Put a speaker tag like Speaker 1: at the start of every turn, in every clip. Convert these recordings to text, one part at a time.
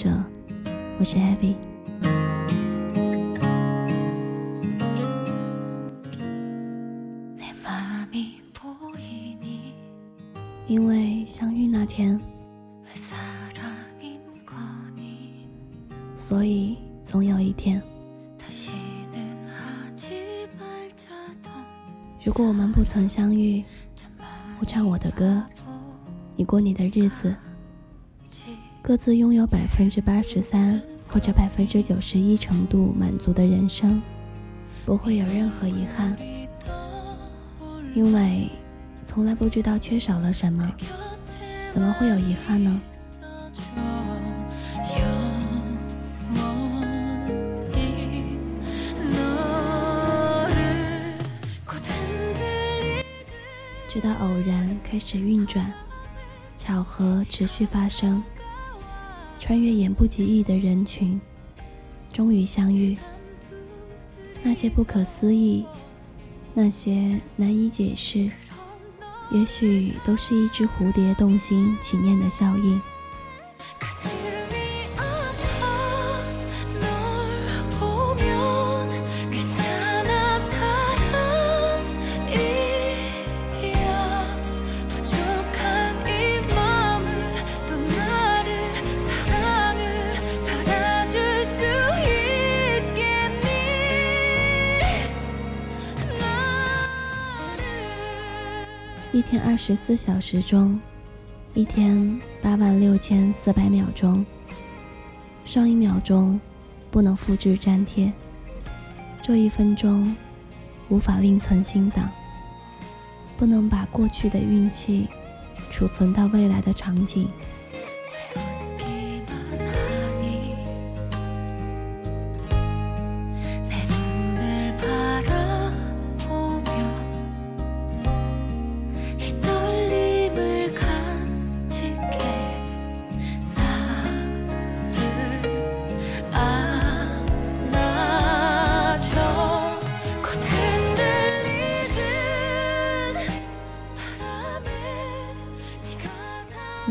Speaker 1: 者，我是 Abby。因为相遇那天，所以总有一天，如果我们不曾相遇，我唱我的歌，你过你的日子，各自拥有百分之八十三或者百分之九十一程度满足的人生，不会有任何遗憾，因为。从来不知道缺少了什么，怎么会有遗憾呢？直到偶然开始运转，巧合持续发生，穿越眼不及意的人群，终于相遇。那些不可思议，那些难以解释。也许都是一只蝴蝶动心起念的效应。一天二十四小时中，一天八万六千四百秒钟。上一秒钟不能复制粘贴，这一分钟无法另存新档，不能把过去的运气储存到未来的场景。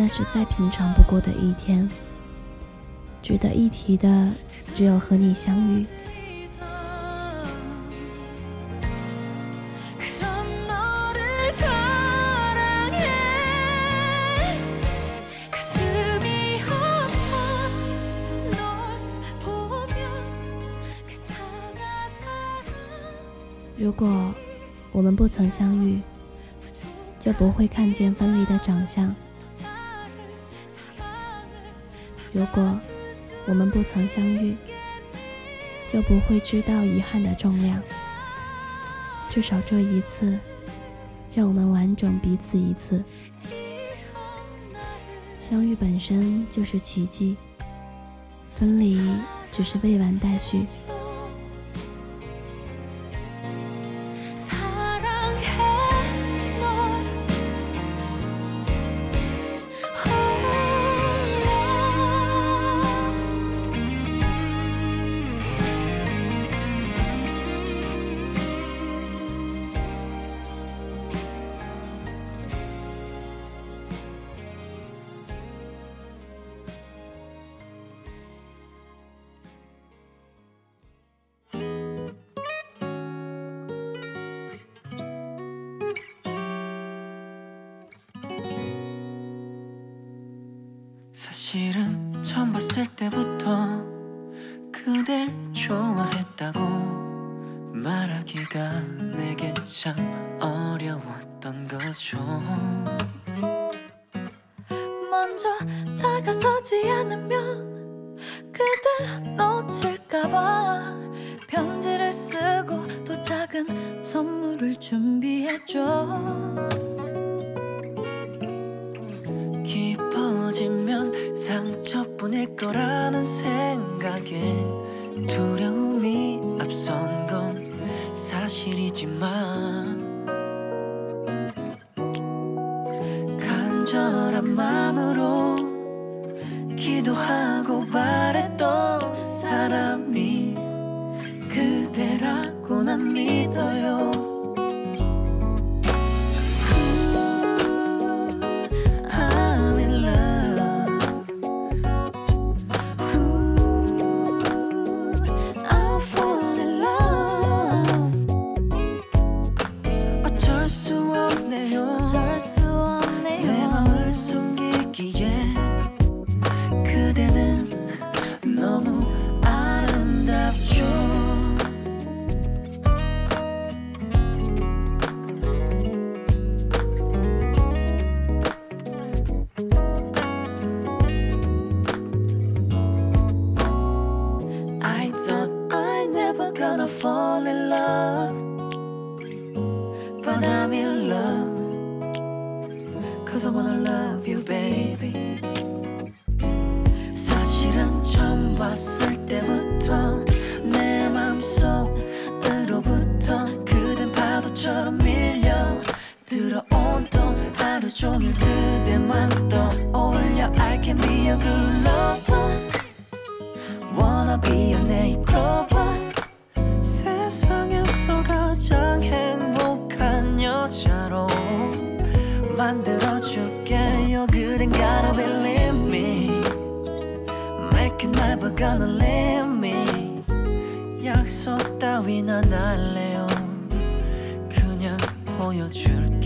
Speaker 1: 是再平常不过的一天，值得一提的只有和你相遇。如果我们不曾相遇，就不会看见分离的长相。如果我们不曾相遇，就不会知道遗憾的重量。至少这一次，让我们完整彼此一次。相遇本身就是奇迹，分离只是未完待续。
Speaker 2: 사실은 처음 봤을 때부터 그댈 좋아했다고 말하기가 내게 참 어려웠던 거죠 먼저 다가서지 않으면 그대 놓칠까봐 편지를 쓰고 또 작은 선물을 준비했죠. 깊어지면 상처뿐일 거라는 생각에 두려움이 앞선 건 사실이지만 간절한 마음으로 기도하고 바랬던 사람이 그대라고 난 믿어요 봤을 때부터 내 맘속으로부터 그댄 파도처럼 밀려 들어온 또 하루 종일 그대만 떠올려 I can be a good lover. Wanna be your never gonna leave me 약속 따윈 안 할래요 그냥 보여줄게